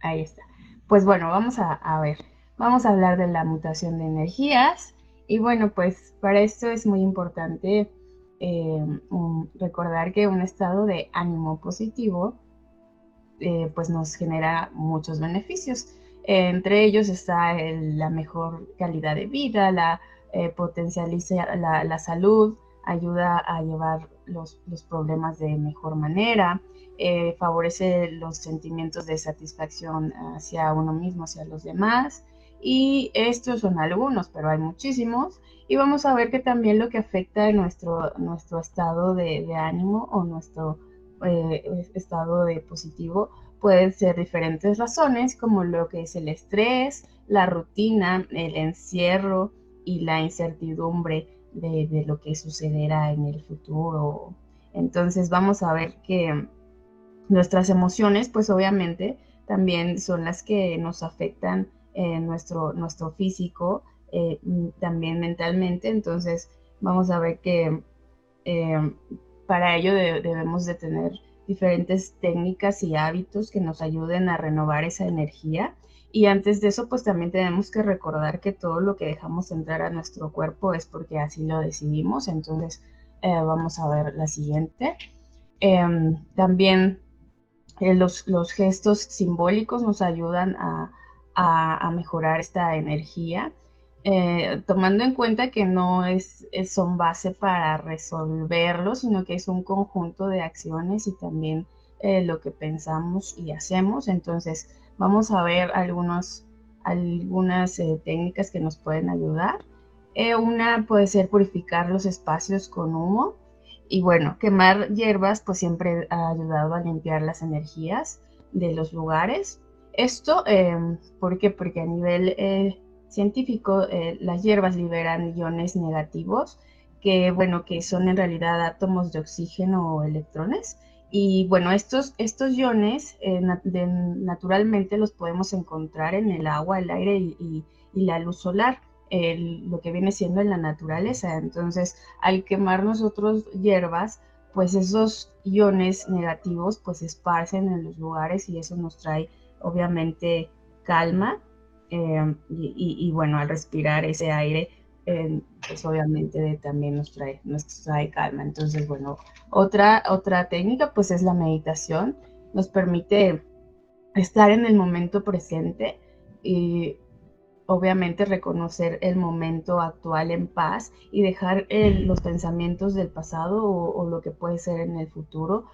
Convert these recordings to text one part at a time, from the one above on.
Ahí está. Pues bueno, vamos a, ver. Vamos a hablar de la mutación de energías. Y bueno, pues para esto es muy importante eh, recordar que un estado de ánimo positivo eh, pues nos genera muchos beneficios. entre ellos está la mejor calidad de vida, la eh, potencializa la, salud, ayuda a llevar los, problemas de mejor manera, eh, favorece los sentimientos de satisfacción hacia uno mismo, hacia los demás. Y estos son algunos, pero hay muchísimos. Y vamos a ver que también lo que afecta nuestro, nuestro estado de, ánimo o nuestro eh, estado de positivo pueden ser diferentes razones, como lo que es el estrés, la rutina, el encierro y la incertidumbre de, lo que sucederá en el futuro. Entonces vamos a ver que Nuestras emociones, pues obviamente, también son las que nos afectan nuestro, nuestro físico, eh, también mentalmente. Entonces, vamos a ver que eh, para ello debemos de tener diferentes técnicas y hábitos que nos ayuden a renovar esa energía. Y antes de eso, pues también tenemos que recordar que todo lo que dejamos entrar a nuestro cuerpo es porque así lo decidimos. Entonces, eh, vamos a ver la siguiente. Em, también eh, los, gestos simbólicos nos ayudan a, mejorar esta energía, eh, tomando en cuenta que no es, son base para resolverlo, sino que es un conjunto de acciones y también eh, lo que pensamos y hacemos. Entonces, vamos a ver algunas técnicas que nos pueden ayudar. una puede ser purificar los espacios con humo. Y bueno, quemar hierbas pues siempre ha ayudado a limpiar las energías de los lugares. Esto, eh, ¿por qué? Porque a nivel eh, científico eh, las hierbas liberan iones negativos que, bueno, que son en realidad átomos de oxígeno o electrones. Y bueno, estos, estos iones naturalmente los podemos encontrar en el agua, el aire y la luz solar lo que viene siendo en la naturaleza. Entonces, al quemar nosotros hierbas, pues esos iones negativos pues esparcen en los lugares y eso nos trae obviamente calma eh, y, bueno, al respirar ese aire, eh, pues obviamente también nos trae, nos trae calma. Entonces, bueno, otra, otra técnica pues es la meditación, nos permite estar en el momento presente y obviamente reconocer el momento actual en paz y dejar los pensamientos del pasado o, lo que puede ser en el futuro.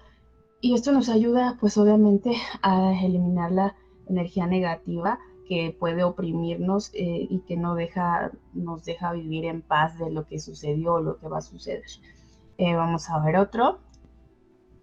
Y esto nos ayuda, pues obviamente, a eliminar la energía negativa que puede oprimirnos eh, y que no deja, nos deja vivir en paz de lo que sucedió o lo que va a suceder. Eh, vamos a ver otro,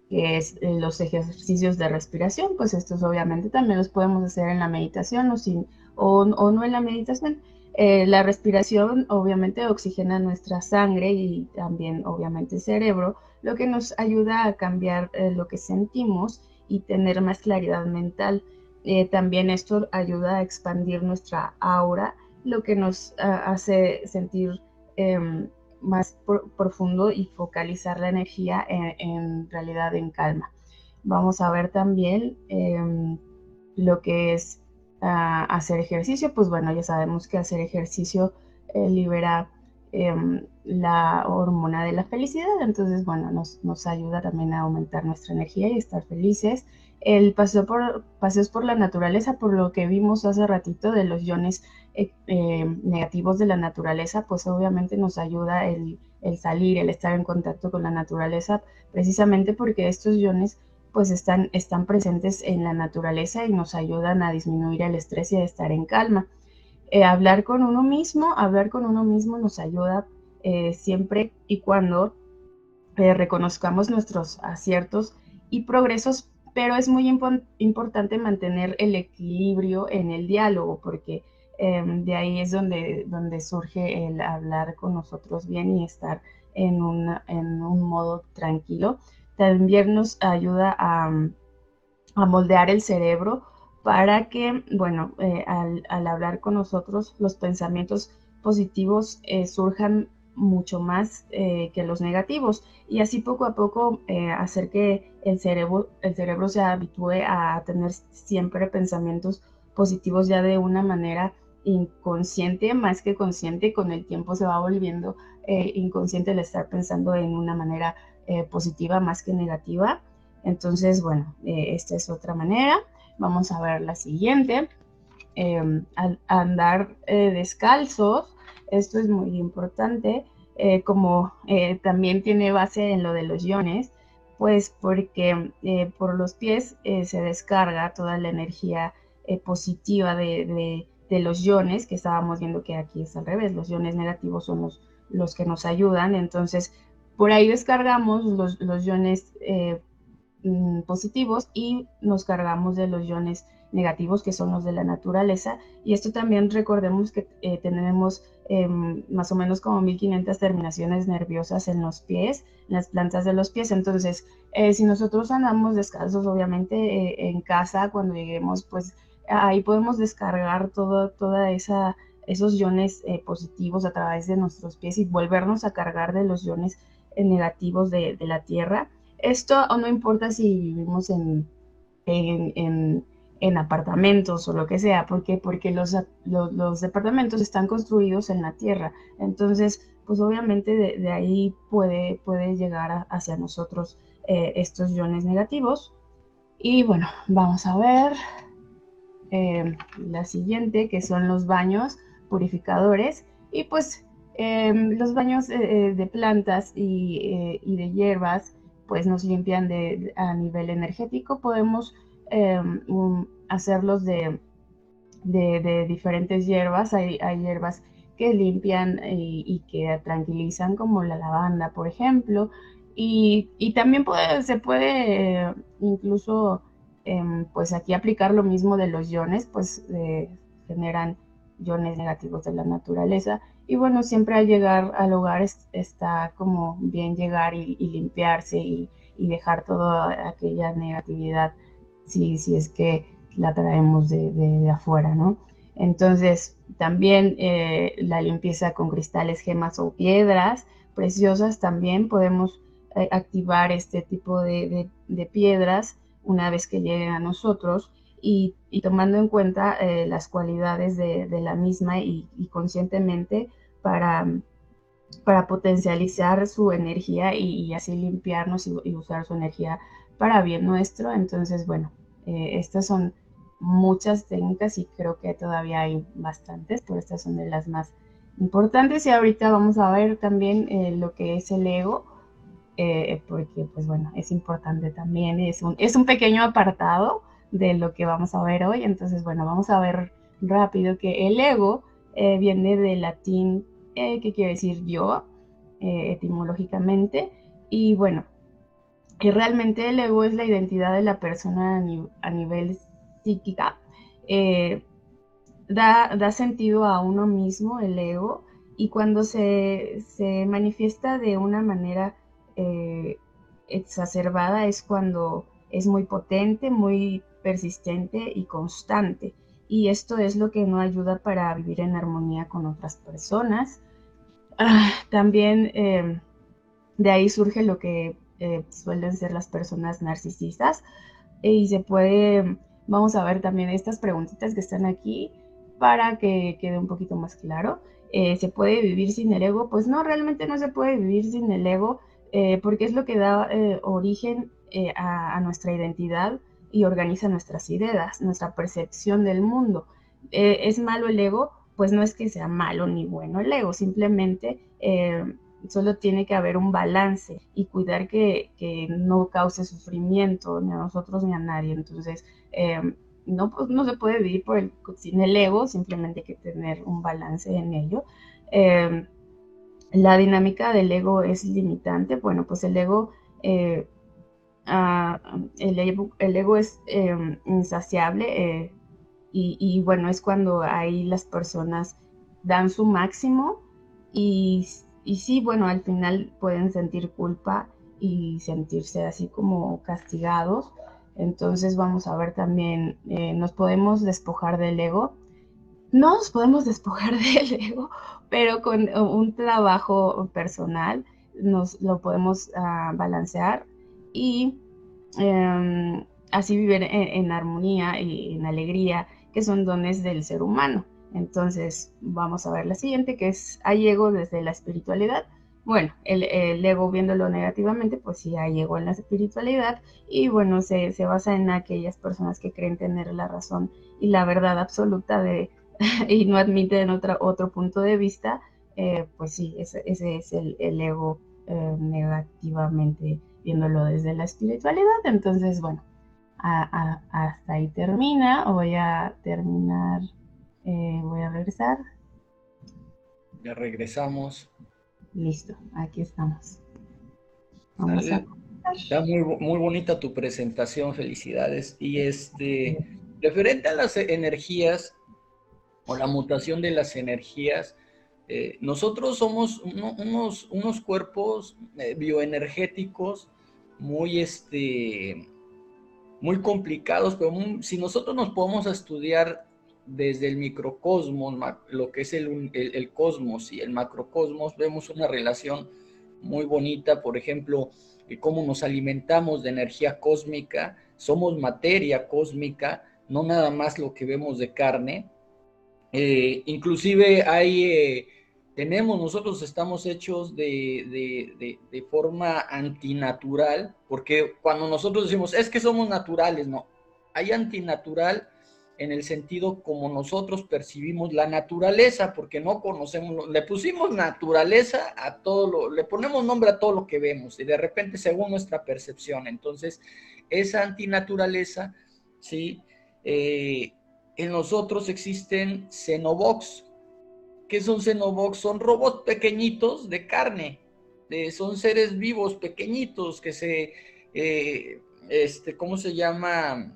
que es los ejercicios de respiración. Pues estos obviamente también los podemos hacer en la meditación o sin o, no en la meditación. Eh, la respiración obviamente oxigena nuestra sangre y también obviamente el cerebro, lo que nos ayuda a cambiar lo que sentimos y tener más claridad mental. Eh, también esto ayuda a expandir nuestra aura, lo que nos hace sentir em, más profundo y focalizar la energía en, realidad en calma. Vamos a ver también em, lo que es hacer ejercicio, pues bueno, ya sabemos que hacer ejercicio eh, libera em, la hormona de la felicidad, entonces bueno, nos, nos, ayuda también a aumentar nuestra energía y estar felices. El paseo por, paseos por la naturaleza, por lo que vimos hace ratito de los iones eh, em, negativos de la naturaleza, pues obviamente nos ayuda el, el salir, el estar en contacto con la naturaleza, precisamente porque estos iones pues están, están presentes en la naturaleza y nos ayudan a disminuir el estrés y a estar en calma. Eh, hablar con uno mismo, hablar con uno mismo nos ayuda eh, siempre y cuando eh, reconozcamos nuestros aciertos y progresos, pero es muy importante mantener el equilibrio en el diálogo, porque em, de ahí es donde, donde surge el hablar con nosotros bien y estar en, en un modo tranquilo. También nos ayuda a, moldear el cerebro para que, bueno, eh, al, hablar con nosotros, los pensamientos positivos eh, surjan mucho más eh, que los negativos. Y así poco a poco eh, hacer que el cerebro, el cerebro se habitúe a tener siempre pensamientos positivos ya de una manera inconsciente más que consciente con el tiempo se va volviendo eh, inconsciente el estar pensando en una manera positiva más que negativa. Entonces bueno esta es otra manera. Vamos a ver la siguiente. Em, andar descalzos esto es muy importante, eh, como eh, también tiene base en lo de los iones, pues porque eh, por los pies se descarga toda la energía positiva de, los iones, que estábamos viendo que aquí es al revés, los iones negativos son los, los que nos ayudan, entonces por ahí descargamos los, los iones mm, positivos y nos cargamos de los iones negativos que son los de la naturaleza. Y esto también recordemos que eh, tenemos em, más o menos como 1500 terminaciones nerviosas en los pies, en las plantas de los pies. Entonces, eh, si nosotros andamos descalzos, obviamente eh, en casa, cuando lleguemos, pues ahí podemos descargar todo, toda esa esos iones positivos a través de nuestros pies y volvernos a cargar de los iones negativos de, la tierra. Esto no importa si vivimos en en apartamentos o lo que sea. ¿Por qué? Porque los, los, departamentos están construidos en la tierra. Entonces, pues obviamente de, ahí puede, puede llegar hacia nosotros eh, estos iones negativos. Y bueno, vamos a ver em, la siguiente, que son los baños purificadores. Y pues em, los baños eh, eh, de plantas y, y, de hierbas, pues nos limpian de, a nivel energético. Podemos Em, hacerlos de, diferentes hierbas. Hay, hierbas que limpian y, que tranquilizan, como la lavanda, por ejemplo. Y, también se puede incluso, em, pues aquí aplicar lo mismo de los iones, pues generan iones negativos de la naturaleza. Y bueno, siempre al llegar al hogar está como bien llegar y, limpiarse y, dejar toda aquella negatividad si, es que la traemos de, afuera, ¿no? Entonces, también eh, la limpieza con cristales, gemas o piedras preciosas, también podemos eh, activar este tipo de, piedras una vez que lleguen a nosotros y, tomando en cuenta eh, las cualidades de, la misma y, conscientemente para, para potencializar su energía y, así limpiarnos y usar su energía para bien nuestro. Entonces, bueno, eh, estas son muchas técnicas y creo que todavía hay bastantes, pero estas son de las más importantes. Y ahorita vamos a ver también eh, lo que es el ego, eh, porque pues bueno, es importante también, es un, es un pequeño apartado de lo que vamos a ver hoy. Entonces, bueno, vamos a ver rápido que el ego viene del latín que quiere decir yo, etimológicamente. Y bueno, que realmente el ego es la identidad de la persona a, nivel psíquica. Eh, da, sentido a uno mismo el ego y cuando se, manifiesta de una manera eh, exacerbada es cuando es muy potente, muy persistente y constante. Y esto es lo que no ayuda para vivir en armonía con otras personas. Ah, también eh, de ahí surge lo que eh, suelen ser las personas narcisistas. Y se puede, vamos a ver también estas preguntitas que están aquí para que quede un poquito más claro. Eh, ¿Se puede vivir sin el ego? Pues no, realmente no se puede vivir sin el ego eh, porque es lo que da origen a, a, nuestra identidad y organiza nuestras ideas, nuestra percepción del mundo. ¿Es malo el ego? Pues no es que sea malo ni bueno el ego, simplemente solo tiene que haber un balance y cuidar que, no cause sufrimiento ni a nosotros ni a nadie. Entonces, eh, no, pues, no se puede vivir por el, sin el ego, simplemente hay que tener un balance en ello. Eh, la dinámica del ego es limitante. Bueno, pues el ego, eh, ah, el, ego es insaciable y, y bueno, es cuando ahí las personas dan su máximo y y sí, bueno, al final pueden sentir culpa y sentirse así como castigados. Entonces vamos a ver también, eh, nos podemos despojar del ego. no nos podemos despojar del ego, pero con un trabajo personal nos lo podemos ah, balancear y em, así vivir en, armonía y en alegría, que son dones del ser humano. Entonces, vamos a ver la siguiente, que es hay ego desde la espiritualidad. Bueno, el, ego viéndolo negativamente, pues sí hay ego en la espiritualidad y bueno, se, se basa en aquellas personas que creen tener la razón y la verdad absoluta de, y no admiten otra, otro punto de vista, eh, pues sí, ese, es el, ego eh, negativamente viéndolo desde la espiritualidad. Entonces, bueno, hasta ahí termina. Voy a terminar, eh, voy a regresar. Ya regresamos. Listo, aquí estamos. Vamos a Está muy, muy bonita tu presentación, felicidades. Y este, referente a las energías o la mutación de las energías, eh, nosotros somos unos, unos cuerpos eh, bioenergéticos muy, este, muy complicados, pero si nosotros nos podemos estudiar desde el microcosmos, lo que es el, el, cosmos y el macrocosmos, vemos una relación muy bonita, por ejemplo, de cómo nos alimentamos de energía cósmica, somos materia cósmica, no nada más lo que vemos de carne. Eh, inclusive hay eh, tenemos, nosotros estamos hechos de, forma antinatural, porque cuando nosotros decimos, es que somos naturales, no, hay antinatural en el sentido como nosotros percibimos la naturaleza, porque no conocemos, le pusimos naturaleza a todo lo, le ponemos nombre a todo lo que vemos, y de repente según nuestra percepción, entonces esa antinaturaleza, ¿sí? Eh, en nosotros existen xenobox, ¿Qué son Xenobox? Son robots pequeñitos de carne. son seres vivos pequeñitos que se, eh, este, ¿cómo se llama?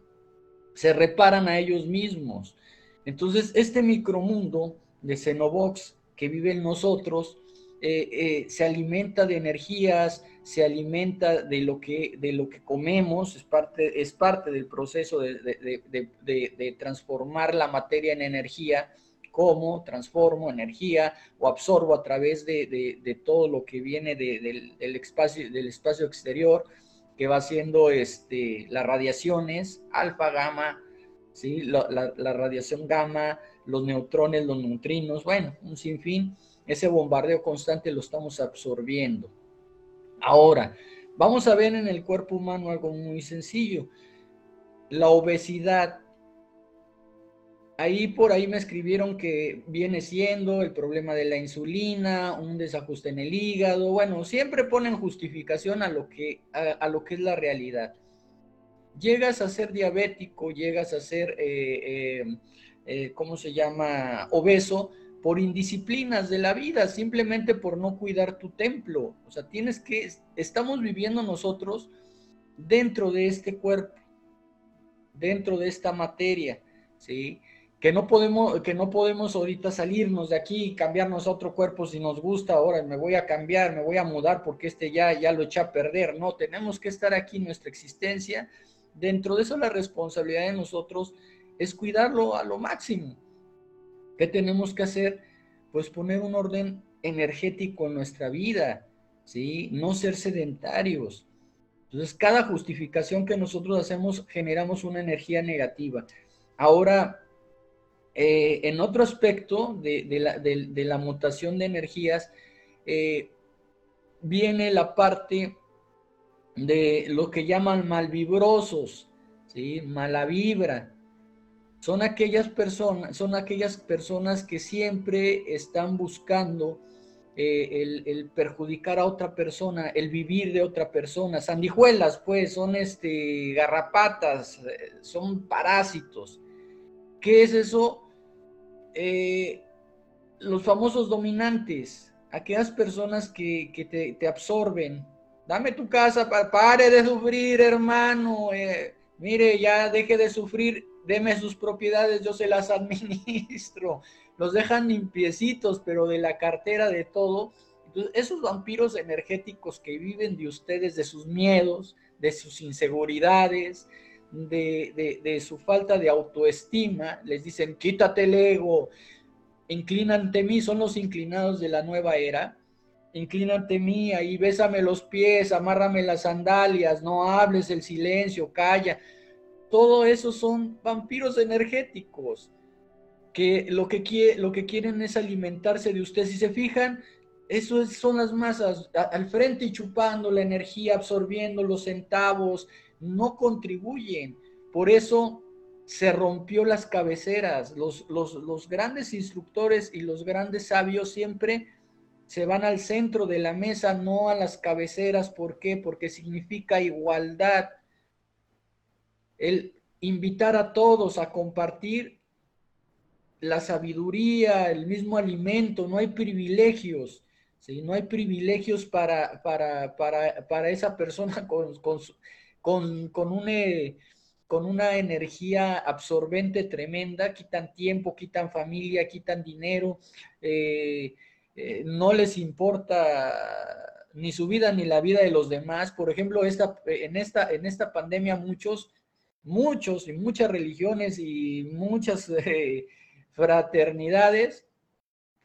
Se reparan a ellos mismos. Entonces, este micromundo de Xenobox que vive en nosotros eh, eh, se alimenta de energías, se alimenta de lo que, de lo que comemos, es parte, es parte del proceso de, de transformar la materia en energía. Cómo transformo energía o absorbo a través de, todo lo que viene del, espacio, del espacio exterior, que va siendo este, las radiaciones, alfa, gamma, ¿sí? la, la, radiación gamma, los neutrones, los neutrinos, bueno, un sinfín, ese bombardeo constante lo estamos absorbiendo. Ahora, vamos a ver en el cuerpo humano algo muy sencillo. La obesidad Ahí por ahí me escribieron que viene siendo el problema de la insulina, un desajuste en el hígado. Bueno, siempre ponen justificación a lo que, a, lo que es la realidad. Llegas a ser diabético, llegas a ser, eh, eh, eh, ¿cómo se llama?, obeso por indisciplinas de la vida, simplemente por no cuidar tu templo. O sea, tienes que, estamos viviendo nosotros dentro de este cuerpo, dentro de esta materia, ¿sí? Que no podemos, que no podemos ahorita salirnos de aquí y cambiarnos a otro cuerpo si nos gusta, ahora me voy a cambiar, me voy a mudar porque este ya, ya lo eché a perder. No, tenemos que estar aquí nuestra existencia. Dentro de eso la responsabilidad de nosotros es cuidarlo a lo máximo. ¿Qué tenemos que hacer? Pues poner un orden energético en nuestra vida, ¿sí? No ser sedentarios. Entonces, cada justificación que nosotros hacemos generamos una energía negativa. Ahora, eh, en otro aspecto de, la, mutación de energías, eh, viene la parte de lo que llaman malvibrosos, ¿sí? mala vibra. Son aquellas personas, son aquellas personas que siempre están buscando eh, el, el, perjudicar a otra persona, el vivir de otra persona. Sandijuelas, pues, son este, garrapatas, son parásitos. ¿Qué es eso? Eh, los famosos dominantes, aquellas personas que, te, absorben. Dame tu casa, pare de sufrir, hermano. Eh, mire, ya deje de sufrir, deme sus propiedades, yo se las administro. Los dejan limpiecitos, pero de la cartera de todo. Entonces, esos vampiros energéticos que viven de ustedes, de sus miedos, de sus inseguridades, de, su falta de autoestima, les dicen, quítate el ego, inclínate mí, son los inclinados de la nueva era, inclínate mí, ahí bésame los pies, amárrame las sandalias, no hables el silencio, calla. Todo eso son vampiros energéticos que lo que, lo que quieren es alimentarse de usted. Si se fijan, eso son las masas al frente y chupando la energía, absorbiendo los centavos, no contribuyen. Por eso se rompió las cabeceras. Los, los, grandes instructores y los grandes sabios siempre se van al centro de la mesa, no a las cabeceras. ¿Por qué? Porque significa igualdad. El invitar a todos a compartir la sabiduría, el mismo alimento, no hay privilegios. ¿sí? No hay privilegios para, para, para, para esa persona con, con, con, con, con una energía absorbente tremenda, quitan tiempo, quitan familia, quitan dinero, eh, eh, no les importa ni su vida ni la vida de los demás. Por ejemplo, esta, en, esta, en esta pandemia muchos, muchos y muchas religiones y muchas eh, fraternidades,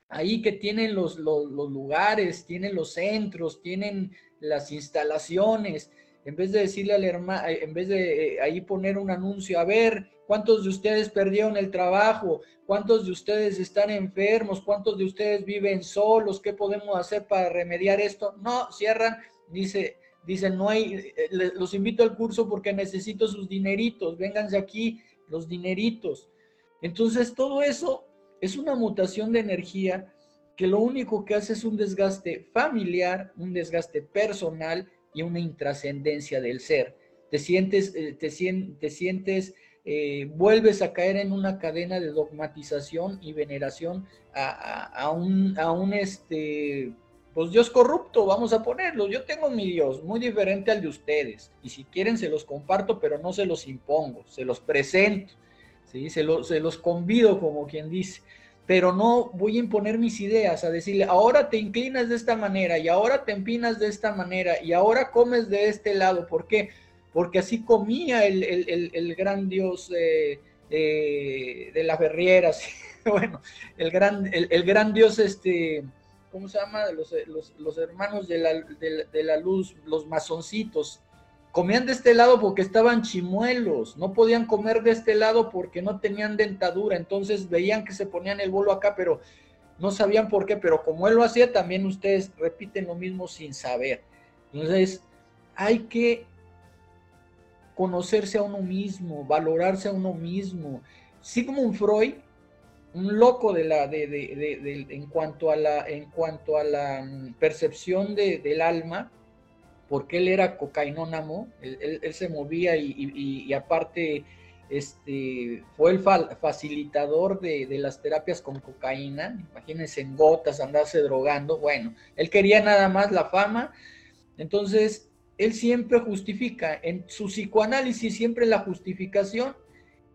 ahí que tienen los, los, lugares, tienen los centros, tienen las instalaciones, en vez de decirle al hermano, eh, en vez de eh, ahí poner un anuncio, a ver, ¿cuántos de ustedes perdieron el trabajo? ¿Cuántos de ustedes están enfermos? ¿Cuántos de ustedes viven solos? ¿Qué podemos hacer para remediar esto? No, cierran, dice, dicen, no hay, eh, los invito al curso porque necesito sus dineritos, vénganse aquí, los dineritos. Entonces, todo eso es una mutación de energía que lo único que hace es un desgaste familiar, un desgaste personal y una intrascendencia del ser. Te sientes, eh, te, te sientes, eh, vuelves a caer en una cadena de dogmatización y veneración a, un, a un este, pues Dios corrupto, vamos a ponerlo. Yo tengo mi Dios, muy diferente al de ustedes. Y si quieren se los comparto, pero no se los impongo, se los presento, ¿sí? se, se los convido, como quien dice pero no voy a imponer mis ideas, a decirle, ahora te inclinas de esta manera y ahora te empinas de esta manera y ahora comes de este lado. ¿Por qué? Porque así comía el, gran dios eh, de las berrieras, bueno, el gran, el, gran dios, este, ¿cómo se llama? Los, los, hermanos de la, de la luz, los masoncitos, comían de este lado porque estaban chimuelos, no podían comer de este lado porque no tenían dentadura, entonces veían que se ponían el bolo acá, pero no sabían por qué, pero como él lo hacía, también ustedes repiten lo mismo sin saber. Entonces, hay que conocerse a uno mismo, valorarse a uno mismo. Sigmund Freud, un loco de la, de, de, en cuanto a la, en cuanto a la mm, percepción del alma, porque él era cocainónamo, él, se movía y, aparte este, fue el facilitador de, las terapias con cocaína, imagínense en gotas, andarse drogando, bueno, él quería nada más la fama, entonces él siempre justifica, en su psicoanálisis siempre la justificación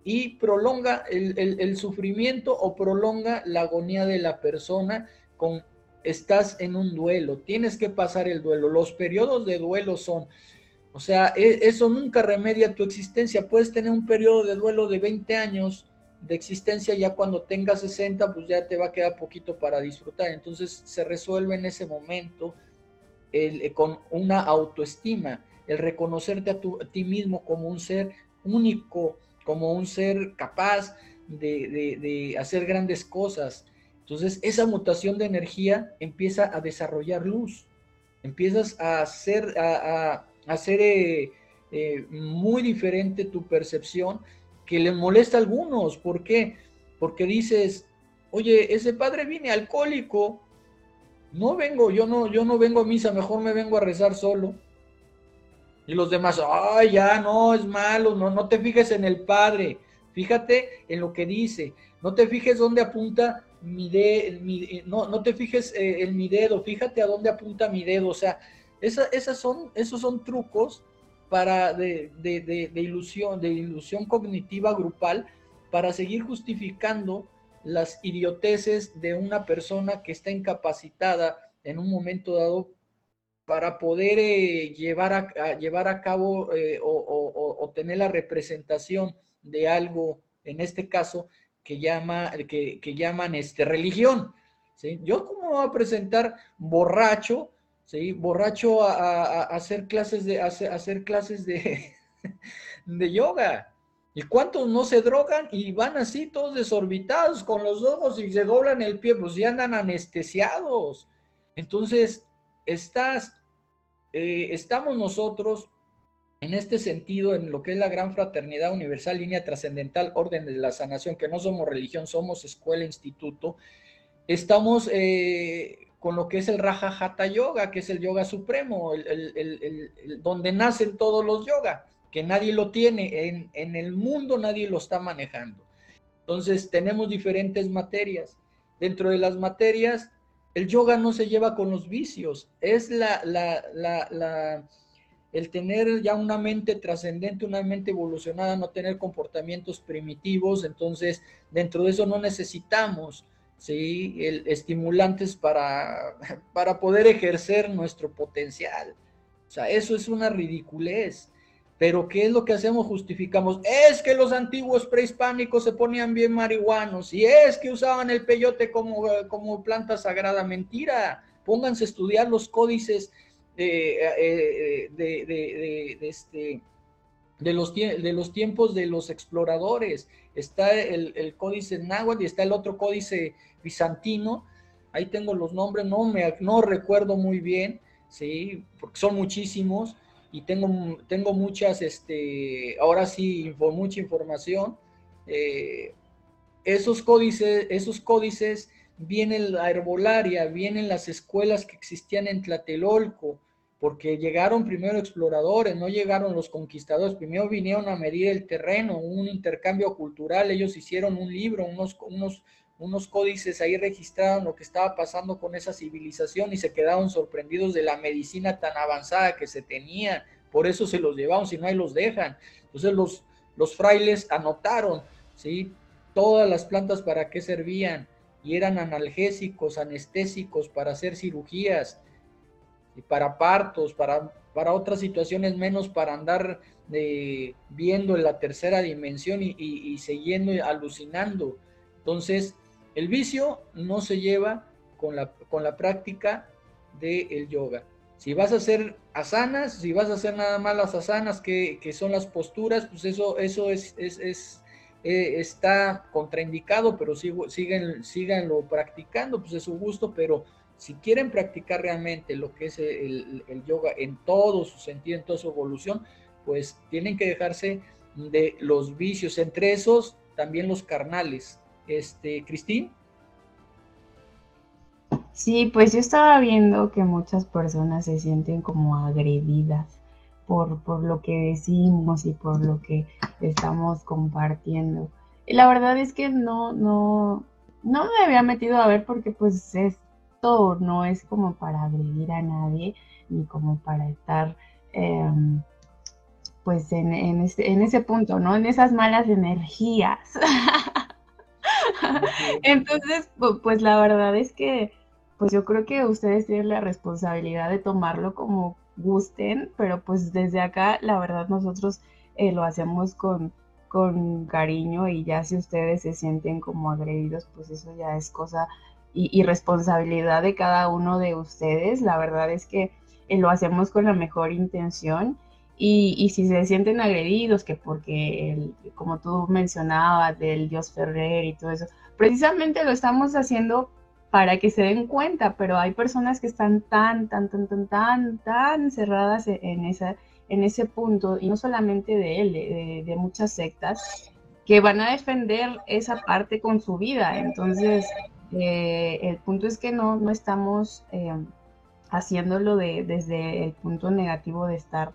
y prolonga el sufrimiento o prolonga la agonía de la persona con estás en un duelo, tienes que pasar el duelo. Los periodos de duelo son, o sea, e, eso nunca remedia tu existencia. Puedes tener un periodo de duelo de 20 años de existencia, ya cuando tengas 60, pues ya te va a quedar poquito para disfrutar. Entonces se resuelve en ese momento el, con una autoestima, el reconocerte a, tu, ti mismo como un ser único, como un ser capaz de hacer grandes cosas entonces, esa mutación de energía empieza a desarrollar luz, empiezas a hacer, a, hacer eh, eh, muy diferente tu percepción que le molesta a algunos. ¿Por qué? Porque dices, oye, ese padre viene alcohólico, no vengo, yo no, yo no vengo a misa, mejor me vengo a rezar solo. Y los demás, ay, ya, no, es malo, no, no te fijes en el padre, fíjate en lo que dice, no te fijes dónde apunta mi, de, no, no te fijes eh, en mi dedo, fíjate a dónde apunta mi dedo, o sea, esas son, esos son trucos para de, ilusión, de ilusión cognitiva grupal para seguir justificando las idioteces de una persona que está incapacitada en un momento dado para poder eh, llevar, a, llevar a cabo eh, o, tener la representación de algo, en este caso, que, llama, que, llaman este, religión. ¿sí? Yo como voy a presentar borracho, ¿sí? borracho a, hacer clases de, hacer clases de, de yoga. ¿Y cuántos no se drogan y van así todos desorbitados con los ojos y se doblan el pie? Pues ya andan anestesiados. Entonces, estás, eh, estamos nosotros en este sentido, en lo que es la gran fraternidad universal, línea trascendental, orden de la sanación, que no somos religión, somos escuela, instituto, estamos eh, con lo que es el Raja Hatha Yoga, que es el yoga supremo, donde nacen todos los yoga que nadie lo tiene, en, en el mundo nadie lo está manejando. Entonces tenemos diferentes materias. Dentro de las materias, el yoga no se lleva con los vicios, es la, la, la, el tener ya una mente trascendente, una mente evolucionada, no tener comportamientos primitivos, entonces dentro de eso no necesitamos ¿sí? El, estimulantes para, para poder ejercer nuestro potencial. O sea, eso es una ridiculez. Pero ¿qué es lo que hacemos? Justificamos, es que los antiguos prehispánicos se ponían bien marihuanos y es que usaban el peyote como, como planta sagrada. Mentira, pónganse a estudiar los códices de, eh, de, este, de, los, de los tiempos de los exploradores. Está el, el códice náhuatl y está el otro códice bizantino. Ahí tengo los nombres, no, me, no recuerdo muy bien, ¿sí? porque son muchísimos y tengo, tengo muchas, este, ahora sí, mucha información. Eh, esos códices, esos códices vienen la herbolaria, vienen las escuelas que existían en Tlatelolco, porque llegaron primero exploradores, no llegaron los conquistadores, primero vinieron a medir el terreno, un intercambio cultural, ellos hicieron un libro, unos, unos, unos códices ahí registraron lo que estaba pasando con esa civilización y se quedaron sorprendidos de la medicina tan avanzada que se tenía, por eso se los llevaron, si no ahí los dejan. Entonces los, los frailes anotaron, ¿sí? Todas las plantas para qué servían y eran analgésicos, anestésicos para hacer cirugías, para partos, para, para otras situaciones menos para andar eh, viendo en la tercera dimensión y, y, y siguiendo alucinando. Entonces, el vicio no se lleva con la, con la práctica del yoga. Si vas a hacer asanas, si vas a hacer nada más las asanas, que, son las posturas, pues eso, eso es, es, eh, está contraindicado, pero sigo, siguen, practicando, pues es su gusto, pero si quieren practicar realmente lo que es el, yoga en todo su sentido, en toda su evolución, pues tienen que dejarse de los vicios, entre esos también los carnales, este, Cristín. Sí, pues yo estaba viendo que muchas personas se sienten como agredidas por, por lo que decimos y por lo que estamos compartiendo. Y la verdad es que no, no, no me había metido a ver porque pues no es como para agredir a nadie ni como para estar em, pues en, en, ese, en ese punto, ¿no? En esas malas energías. Entonces, pues la verdad es que, pues yo creo que ustedes tienen la responsabilidad de tomarlo como gusten, pero pues desde acá, la verdad, nosotros eh, lo hacemos con, con cariño y ya si ustedes se sienten como agredidos, pues eso ya es cosa y, responsabilidad de cada uno de ustedes. La verdad es que eh, lo hacemos con la mejor intención y, si se sienten agredidos, que porque, el, como tú mencionabas, del Dios Ferrer y todo eso, precisamente lo estamos haciendo para que se den cuenta, pero hay personas que están tan, tan, tan, tan, tan, tan cerradas e, en, esa, en ese punto, y no solamente de él, de, muchas sectas, que van a defender esa parte con su vida. Entonces, eh, el punto es que no, no estamos eh, haciéndolo de, desde el punto negativo de estar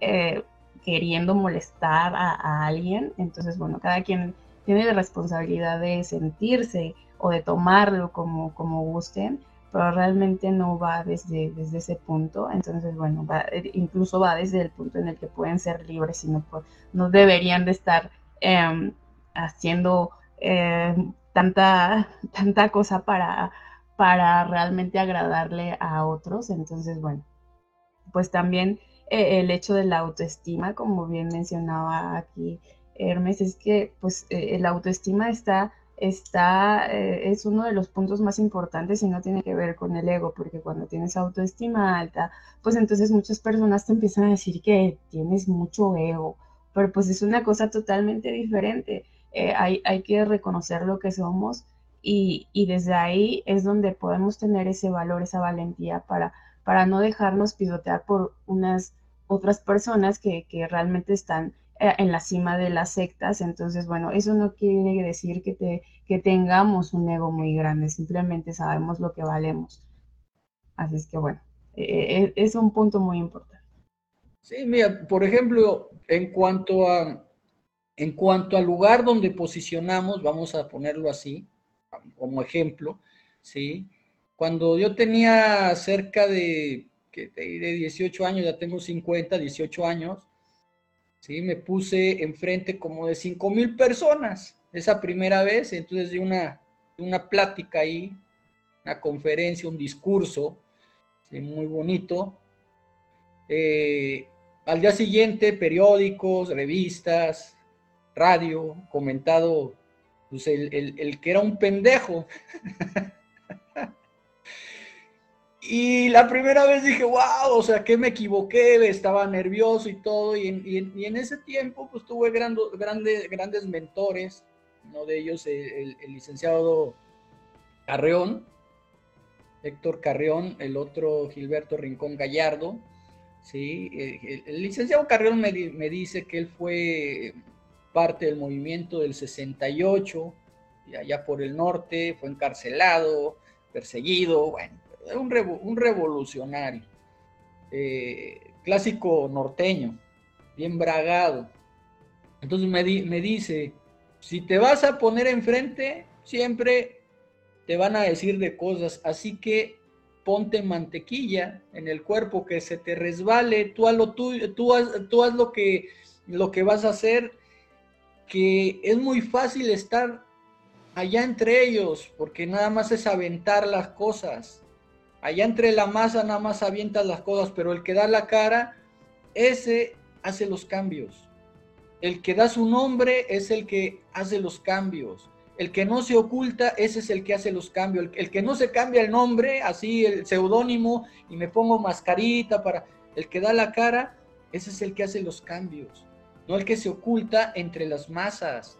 eh, queriendo molestar a, alguien. Entonces, bueno, cada quien tiene la responsabilidad de sentirse o de tomarlo como, como gusten, pero realmente no va desde, desde ese punto. Entonces, bueno, incluso va desde el punto en el que pueden ser libres y no, no deberían de estar em, haciendo tanta, tanta cosa para, para realmente agradarle a otros. Entonces, bueno, pues también eh, el hecho de la autoestima, como bien mencionaba aquí Hermes, es que pues eh, la autoestima está, está eh, es uno de los puntos más importantes y no tiene que ver con el ego, porque cuando tienes autoestima alta, pues entonces muchas personas te empiezan a decir que tienes mucho ego, pero pues es una cosa totalmente diferente. Hay, hay que reconocer lo que somos y, y, desde ahí es donde podemos tener ese valor, esa valentía para, para no dejarnos pisotear por unas otras personas que, que realmente están eh, en la cima de las sectas. Entonces, bueno, eso no quiere decir que, te, que tengamos un ego muy grande, simplemente sabemos lo que valemos. Así es que, bueno, eh, eh, es un punto muy importante. Sí, mira, por ejemplo, en cuanto a en cuanto al lugar donde posicionamos, vamos a ponerlo así, como ejemplo, ¿sí? Cuando yo tenía cerca de que de 18 años, ya tengo 50, 18 años, ¿sí? me puse enfrente como de 5 mil personas esa primera vez, entonces de una, una plática ahí, una conferencia, un discurso, muy bonito. Eh, al día siguiente, periódicos, revistas, radio, comentado, pues el, el que era un pendejo. Y la primera vez dije, wow, o sea, que me equivoqué, estaba nervioso y todo. Y en, ese tiempo, pues tuve grandes mentores, uno de ellos el, licenciado Carreón, Héctor Carreón, el otro Gilberto Rincón Gallardo. ¿sí? El, licenciado Carreón me, me, dice que él fue parte del movimiento del 68, allá por el norte, fue encarcelado, perseguido, bueno un, un revolucionario, eh, clásico norteño, bien bragado. Entonces me, dice, si te vas a poner enfrente, siempre te van a decir de cosas, así que ponte mantequilla en el cuerpo, que se te resbale, tú haz lo, tú, tú haz lo, que, lo que vas a hacer, que es muy fácil estar allá entre ellos, porque nada más es aventar las cosas. Allá entre la masa nada más avientas las cosas, pero el que da la cara, ese hace los cambios. El que da su nombre es el que hace los cambios. El que no se oculta, ese es el que hace los cambios. El, que no se cambia el nombre, así el seudónimo, y me pongo mascarita para... El que da la cara, ese es el que hace los cambios. No el que se oculta entre las masas.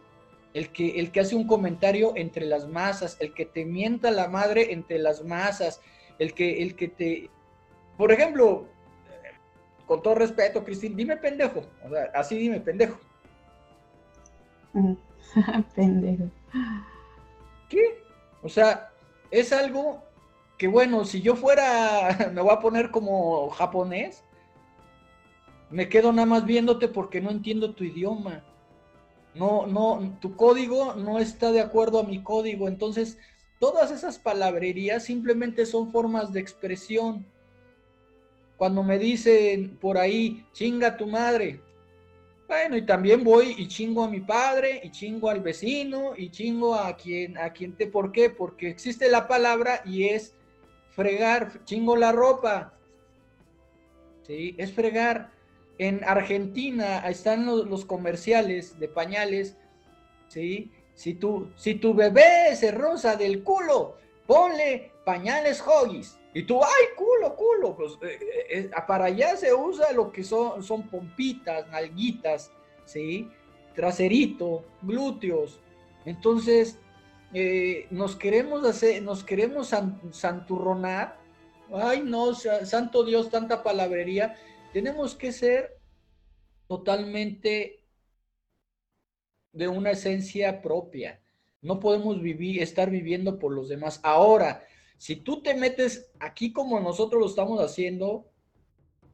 El que, el que hace un comentario entre las masas. El que te mienta la madre entre las masas el que, el que te, por ejemplo, con todo respeto, Cristín, dime pendejo, o sea, así dime pendejo. pendejo. ¿Qué? O sea, es algo que bueno, si yo fuera, me voy a poner como japonés, me quedo nada más viéndote porque no entiendo tu idioma. No, no, tu código no está de acuerdo a mi código, entonces Todas esas palabrerías simplemente son formas de expresión. Cuando me dicen por ahí, chinga tu madre. Bueno, y también voy y chingo a mi padre, y chingo al vecino, y chingo a quien, a quien te, ¿por qué? Porque existe la palabra y es fregar, chingo la ropa. ¿Sí? Es fregar. En Argentina están los, comerciales de pañales, ¿sí? Si tu, si tu bebé se rosa del culo, ponle pañales Hoggies. Y tú, ay, culo, culo. Pues eh, eh, eh, para allá se usa lo que son, son pompitas, nalguitas, ¿sí? Traserito, glúteos. Entonces, nos queremos hacer, nos queremos santurronar. Ay, no, santo Dios, tanta palabrería. Tenemos que ser totalmente de una esencia propia. No podemos vivir, estar viviendo por los demás. Ahora, si tú te metes aquí como nosotros lo estamos haciendo,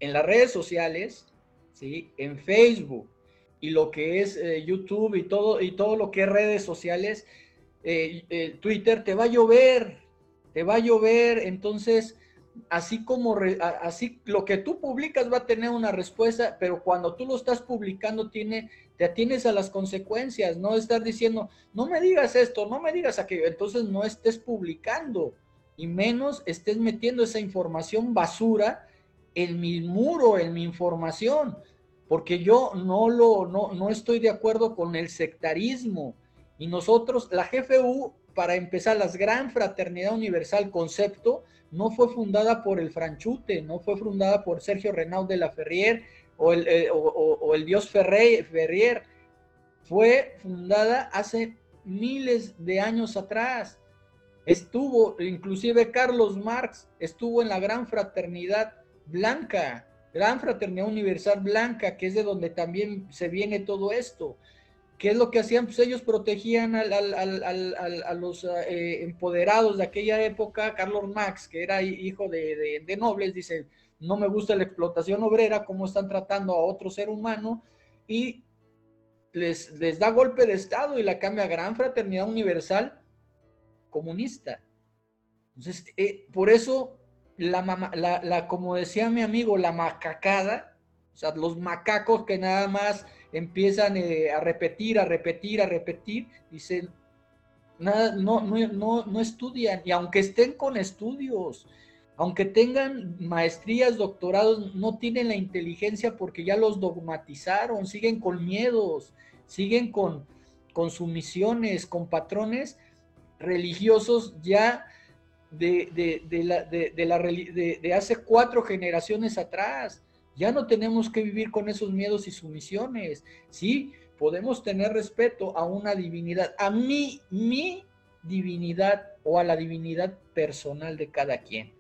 en las redes sociales, ¿sí? en Facebook y lo que es eh, YouTube y todo, y todo lo que es redes sociales, eh, eh, Twitter, te va a llover, te va a llover. Entonces, así como así lo que tú publicas va a tener una respuesta, pero cuando tú lo estás publicando tiene te atienes a las consecuencias, no estar diciendo, no me digas esto, no me digas aquello, entonces no estés publicando y menos estés metiendo esa información basura en mi muro, en mi información, porque yo no lo no, no estoy de acuerdo con el sectarismo. Y nosotros, la GFU, para empezar, la Gran Fraternidad Universal concepto, no fue fundada por el Franchute, no fue fundada por Sergio Renaud de la Ferrier o el, eh, o, el dios Ferrier, fue fundada hace miles de años atrás. Estuvo, inclusive Carlos Marx estuvo en la Gran Fraternidad Blanca, Gran Fraternidad Universal Blanca, que es de donde también se viene todo esto. ¿Qué es lo que hacían? Pues ellos protegían a los eh, empoderados de aquella época. Carlos Marx, que era hijo de, nobles, dice, no me gusta la explotación obrera, cómo están tratando a otro ser humano, y les, da golpe de Estado y la cambia a Gran Fraternidad Universal comunista. Entonces, eh, por eso, la, como decía mi amigo, la macacada, o sea, los macacos que nada más empiezan eh, a repetir, a repetir, a repetir, dicen, nada, no, no, no, estudian, y aunque estén con estudios, aunque tengan maestrías, doctorados, no tienen la inteligencia porque ya los dogmatizaron, siguen con miedos, siguen con, con sumisiones, con patrones religiosos ya de, de, la, de, de hace cuatro generaciones atrás. Ya no tenemos que vivir con esos miedos y sumisiones. Sí, podemos tener respeto a una divinidad, a mí, mi divinidad o a la divinidad personal de cada quien.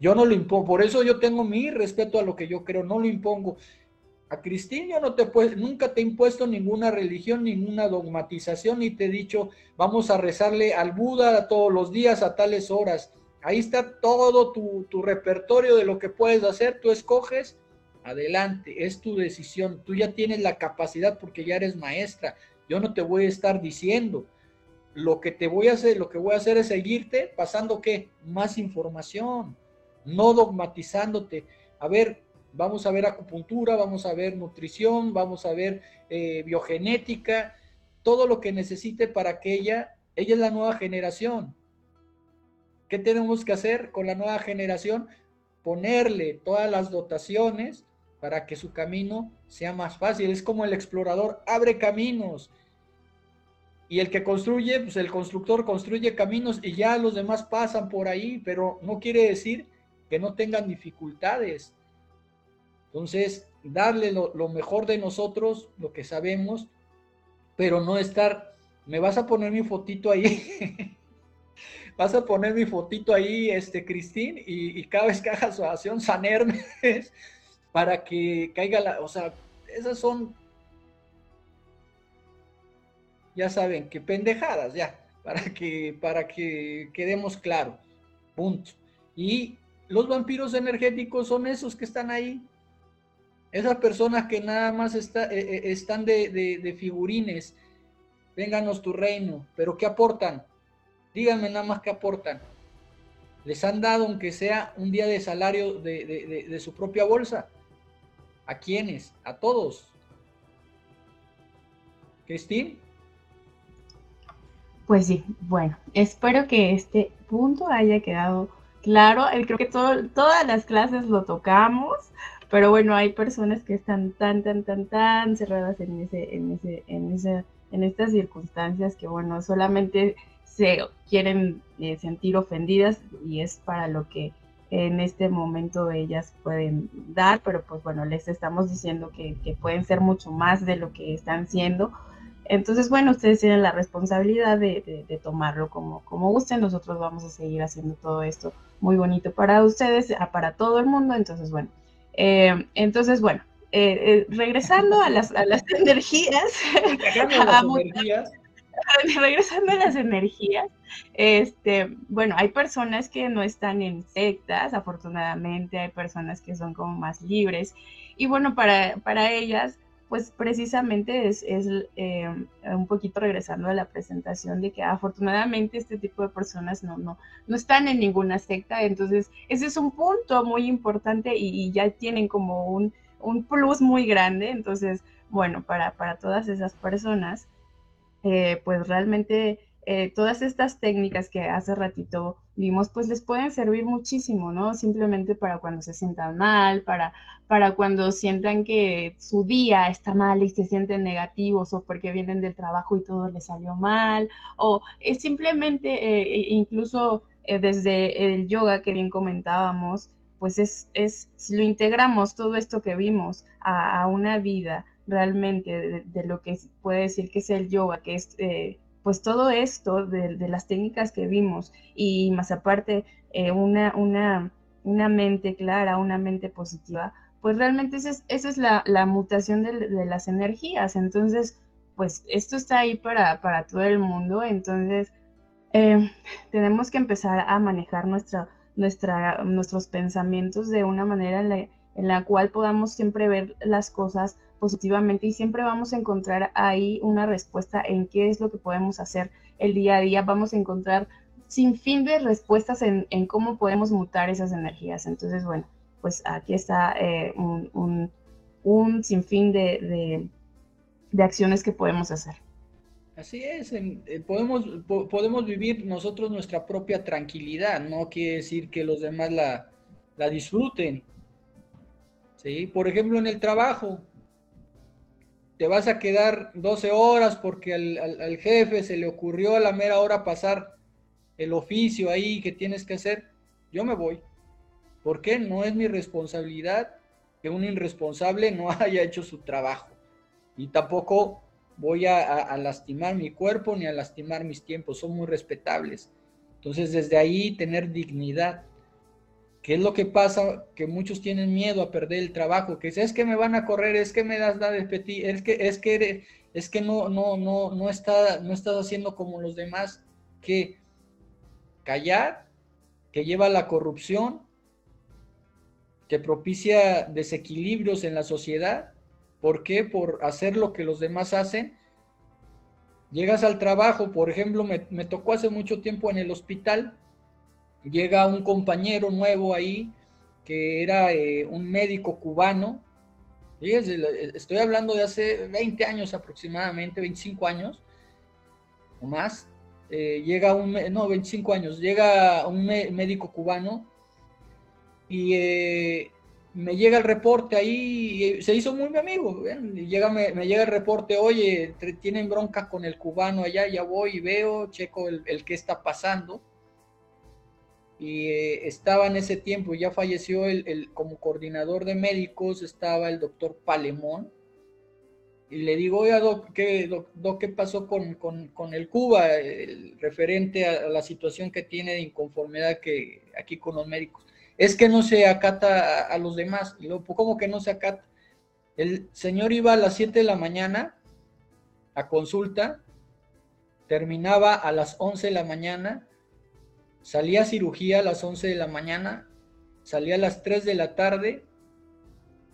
Yo no lo impongo, por eso yo tengo mi respeto a lo que yo creo, no lo impongo. A Cristín yo no te nunca te he impuesto ninguna religión, ninguna dogmatización, ni te he dicho, vamos a rezarle al Buda todos los días a tales horas. Ahí está todo tu, tu repertorio de lo que puedes hacer, tú escoges adelante, es tu decisión, tú ya tienes la capacidad porque ya eres maestra, yo no te voy a estar diciendo, lo que te voy a hacer, lo que voy a hacer es seguirte pasando qué, más información, no dogmatizándote, a ver, vamos a ver acupuntura, vamos a ver nutrición, vamos a ver eh, biogenética, todo lo que necesite para que ella, ella es la nueva generación. ¿Qué tenemos que hacer con la nueva generación? Ponerle todas las dotaciones para que su camino sea más fácil. Es como el explorador abre caminos. Y el que construye, pues el constructor construye caminos y ya los demás pasan por ahí, pero no quiere decir que no tengan dificultades. Entonces, darle lo, mejor de nosotros, lo que sabemos, pero no estar, me vas a poner mi fotito ahí, vas a poner mi fotito ahí, este, Cristín, y, y cada vez que haga su acción, sanerme para que caiga la, o sea, esas son, ya saben, que pendejadas, ya, para que, para que quedemos claro, punto. Y los vampiros energéticos son esos que están ahí, esas personas que nada más está, eh, eh, están de, de, figurines, vénganos tu reino, pero ¿qué aportan? Díganme nada más qué aportan. Les han dado, aunque sea un día de salario de, de su propia bolsa. ¿A quiénes? A todos. Cristín. Pues sí, bueno, espero que este punto haya quedado claro. Creo que todas las clases lo tocamos, pero bueno, hay personas que están tan, tan, tan, tan cerradas en ese, en ese, en ese, en estas circunstancias que bueno, solamente se quieren eh, sentir ofendidas y es para lo que en este momento ellas pueden dar, pero pues bueno, les estamos diciendo que, pueden ser mucho más de lo que están siendo. Entonces, bueno, ustedes tienen la responsabilidad de, tomarlo como, como gusten. Nosotros vamos a seguir haciendo todo esto muy bonito para ustedes, para todo el mundo. Entonces, bueno, eh, entonces, bueno, eh, eh, regresando a las, a las energías, a energías. regresando a las energías, este, bueno, hay personas que no están en sectas, afortunadamente, hay personas que son como más libres. Y bueno, para, para ellas, pues precisamente es, es eh, un poquito regresando a la presentación de que afortunadamente este tipo de personas no, no, no están en ninguna secta. Entonces, ese es un punto muy importante y, ya tienen como un, un plus muy grande. Entonces, bueno, para, para todas esas personas, eh, pues realmente eh, todas estas técnicas que hace ratito vimos, pues les pueden servir muchísimo, ¿no? Simplemente para cuando se sientan mal, para, para cuando sientan que su día está mal y se sienten negativos o porque vienen del trabajo y todo les salió mal, o es simplemente eh, e incluso desde el yoga que bien comentábamos, pues es, es, si lo integramos todo esto que vimos a, una vida realmente de, lo que puede decir que es el yoga, que es pues todo esto de, las técnicas que vimos y más aparte eh, una, una, una, mente clara, una mente positiva, pues realmente esa es, esa es la, mutación de, las energías. Entonces, pues esto está ahí para, para todo el mundo. Entonces, eh, tenemos que empezar a manejar nuestra, nuestra, nuestros pensamientos de una manera en la cual podamos siempre ver las cosas positivamente y siempre vamos a encontrar ahí una respuesta en qué es lo que podemos hacer el día a día. Vamos a encontrar sin fin de respuestas en, cómo podemos mutar esas energías. Entonces, bueno, pues aquí está eh, un, sinfín de, acciones que podemos hacer. Así es, eh, podemos, podemos vivir nosotros nuestra propia tranquilidad, no quiere decir que los demás la, la disfruten. ¿Sí? Por ejemplo, en el trabajo, te vas a quedar 12 horas porque al, jefe se le ocurrió a la mera hora pasar el oficio ahí que tienes que hacer, yo me voy. ¿Por qué? No es mi responsabilidad que un irresponsable no haya hecho su trabajo. Y tampoco voy a, lastimar mi cuerpo ni a lastimar mis tiempos, son muy respetables. Entonces, desde ahí tener dignidad. ¿Qué es lo que pasa? Que muchos tienen miedo a perder el trabajo, que es, que me van a correr, es que me das la despedir, es que, es que, es que no, no, no, no, está, no estás haciendo como los demás, que callar, que lleva la corrupción, que propicia desequilibrios en la sociedad. ¿Por qué? Por hacer lo que los demás hacen. Llegas al trabajo, por ejemplo, me, me tocó hace mucho tiempo en el hospital, llega un compañero nuevo ahí que era eh, un médico cubano. estoy hablando de hace 20 años aproximadamente, 25 años o más. Eh, llega un, no, 25 años, llega un médico cubano y eh, me llega el reporte ahí, se hizo muy mi amigo, llega, me, llega el reporte, oye, tienen bronca con el cubano allá, ya voy y veo, checo el, qué está pasando y eh, estaba en ese tiempo, ya falleció el, como coordinador de médicos, estaba el doctor Palemón, y le digo, oiga, ¿qué, ¿qué pasó con, el Cuba, el referente a, la situación que tiene de inconformidad que aquí con los médicos? Es que no se acata a, los demás. Y luego, pues, ¿cómo que no se acata? El señor iba a las 7 de la mañana a consulta, terminaba a las 11 de la mañana, Salía a cirugía a las 11 de la mañana, salía a las 3 de la tarde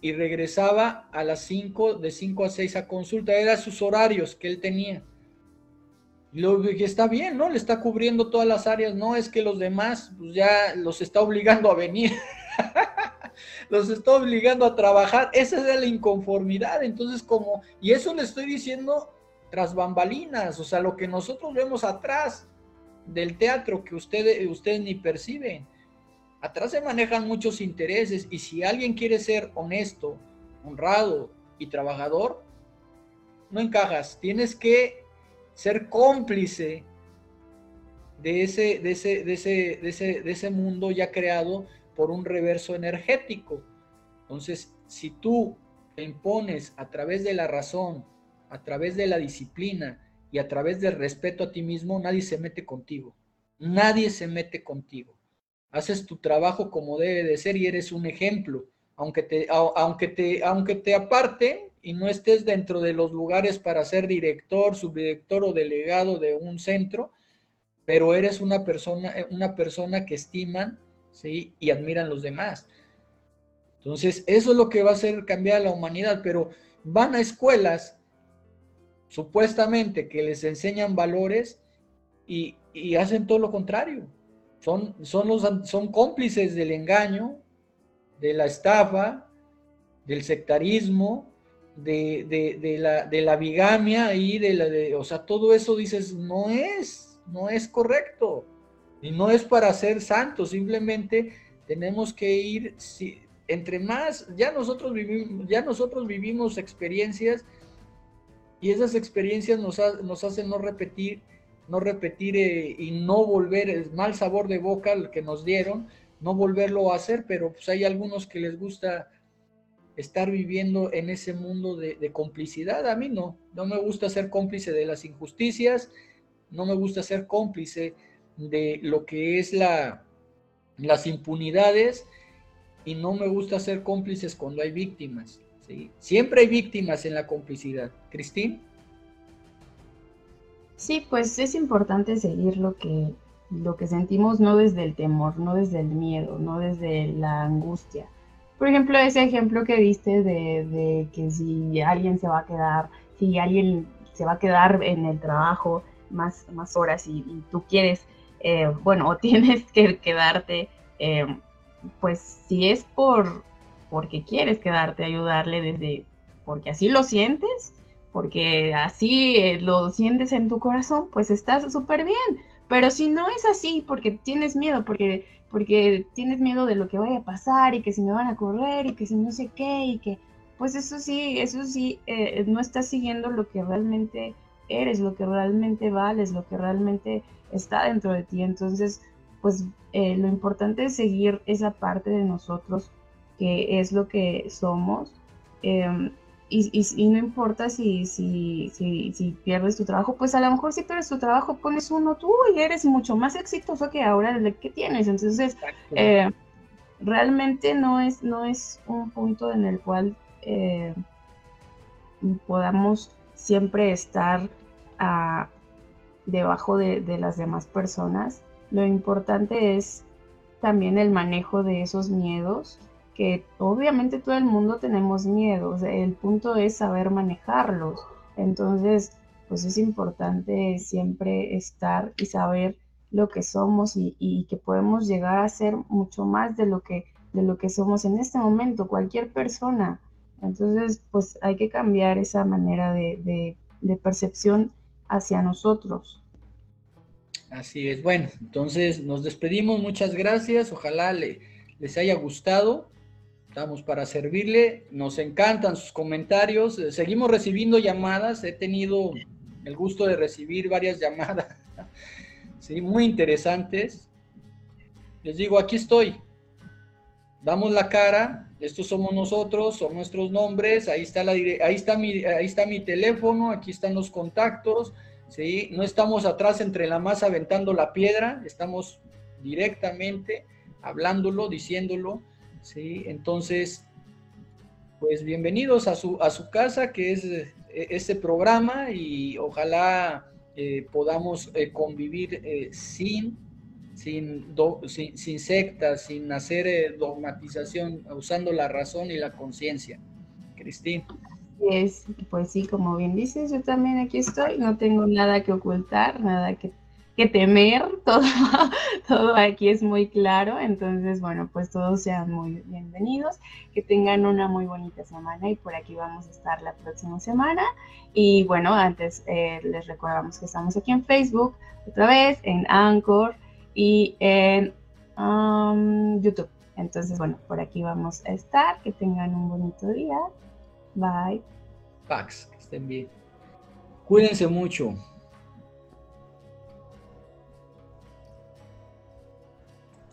y regresaba a las 5, de 5 a 6 a consulta. Eran sus horarios que él tenía. Luego dije, está bien, ¿no? Le está cubriendo todas las áreas. No es que los demás, pues ya los está obligando a venir. los está obligando a trabajar. Esa es la inconformidad. Entonces, como, y eso le estoy diciendo tras bambalinas, o sea, lo que nosotros vemos atrás del teatro que ustedes, ustedes ni perciben. Atrás se manejan muchos intereses y si alguien quiere ser honesto, honrado y trabajador, no encajas. Tienes que ser cómplice de ese, de ese, de ese, de ese, de ese mundo ya creado por un reverso energético. Entonces, si tú te impones a través de la razón, a través de la disciplina, y a través del respeto a ti mismo, nadie se mete contigo. Nadie se mete contigo. Haces tu trabajo como debe de ser y eres un ejemplo. Aunque te, aunque aunque te aparte y no estés dentro de los lugares para ser director, subdirector o delegado de un centro, pero eres una persona, una persona que estiman ¿sí? y admiran los demás. Entonces, eso es lo que va a hacer cambiar a la humanidad, pero van a escuelas supuestamente que les enseñan valores y, hacen todo lo contrario. Son, son, los, son cómplices del engaño, de la estafa, del sectarismo, de, la, de la bigamia y de la de, o sea, todo eso dices, no es. no es correcto. Y no es para ser santos, simplemente tenemos que ir, si, entre más, ya nosotros vivimos, ya nosotros vivimos experiencias y esas experiencias nos, nos hacen no repetir, no repetir eh, y no volver el mal sabor de boca que nos dieron, no volverlo a hacer, pero pues hay algunos que les gusta estar viviendo en ese mundo de, de, complicidad. A mí no, no me gusta ser cómplice de las injusticias, no me gusta ser cómplice de lo que es la, las impunidades y no me gusta ser cómplices cuando hay víctimas. Siempre hay víctimas en la complicidad. Cristín. Sí, pues es importante seguir lo que, lo que sentimos no desde el temor, no desde el miedo, no desde la angustia. Por ejemplo, ese ejemplo que viste de, que si alguien se va a quedar, si alguien se va a quedar en el trabajo más, más horas y, tú quieres, eh, bueno, o tienes que quedarte, eh, pues si es por porque quieres quedarte a ayudarle desde, porque así lo sientes, porque así eh, lo sientes en tu corazón, pues estás súper bien. Pero si no es así, porque tienes miedo, porque, porque tienes miedo de lo que vaya a pasar y que si me van a correr y que si no sé qué y que, pues eso sí, eso sí, eh, no estás siguiendo lo que realmente eres, lo que realmente vales, lo que realmente está dentro de ti. Entonces, pues eh, lo importante es seguir esa parte de nosotros que es lo que somos. Em, y, no importa si, si, si, pierdes tu trabajo, pues a lo mejor si pierdes tu trabajo pones uno tú y eres mucho más exitoso que ahora el que tienes. Entonces, eh, realmente no es, no es un punto en el cual eh, podamos siempre estar ah, debajo de, de las demás personas. Lo importante es también el manejo de esos miedos que obviamente todo el mundo tenemos miedos, el punto es saber manejarlos. Entonces, pues es importante siempre estar y saber lo que somos y, que podemos llegar a ser mucho más de lo que de lo que somos en este momento, cualquier persona. Entonces, pues hay que cambiar esa manera de, de percepción hacia nosotros. Así es. Bueno, entonces nos despedimos. Muchas gracias. Ojalá le, les haya gustado. Estamos para servirle. Nos encantan sus comentarios. Eh, seguimos recibiendo llamadas. He tenido el gusto de recibir varias llamadas. Sí, muy interesantes. Les digo, aquí estoy. Damos la cara. Estos somos nosotros, son nuestros nombres. Ahí está, la, ahí está, mi, ahí está mi teléfono. Aquí están los contactos. ¿sí? No estamos atrás entre la masa aventando la piedra. Estamos directamente hablándolo, diciéndolo. ¿Sí? Entonces, pues bienvenidos a su, a su casa, que es eh, este programa, y ojalá eh, podamos eh, convivir sin, sin, sin, sectas, sin hacer dogmatización, usando la razón y la conciencia. Cristín. Es, pues sí, como bien dices, yo también aquí estoy, no tengo nada que ocultar, nada que que temer, todo, todo aquí es muy claro, entonces bueno, pues todos sean muy bienvenidos, que tengan una muy bonita semana y por aquí vamos a estar la próxima semana. Y bueno, antes eh, les recordamos que estamos aquí en Facebook, otra vez, en Anchor y en um, YouTube. Entonces, bueno, por aquí vamos a estar, que tengan un bonito día. Bye. Pax, que estén bien. Cuídense mucho.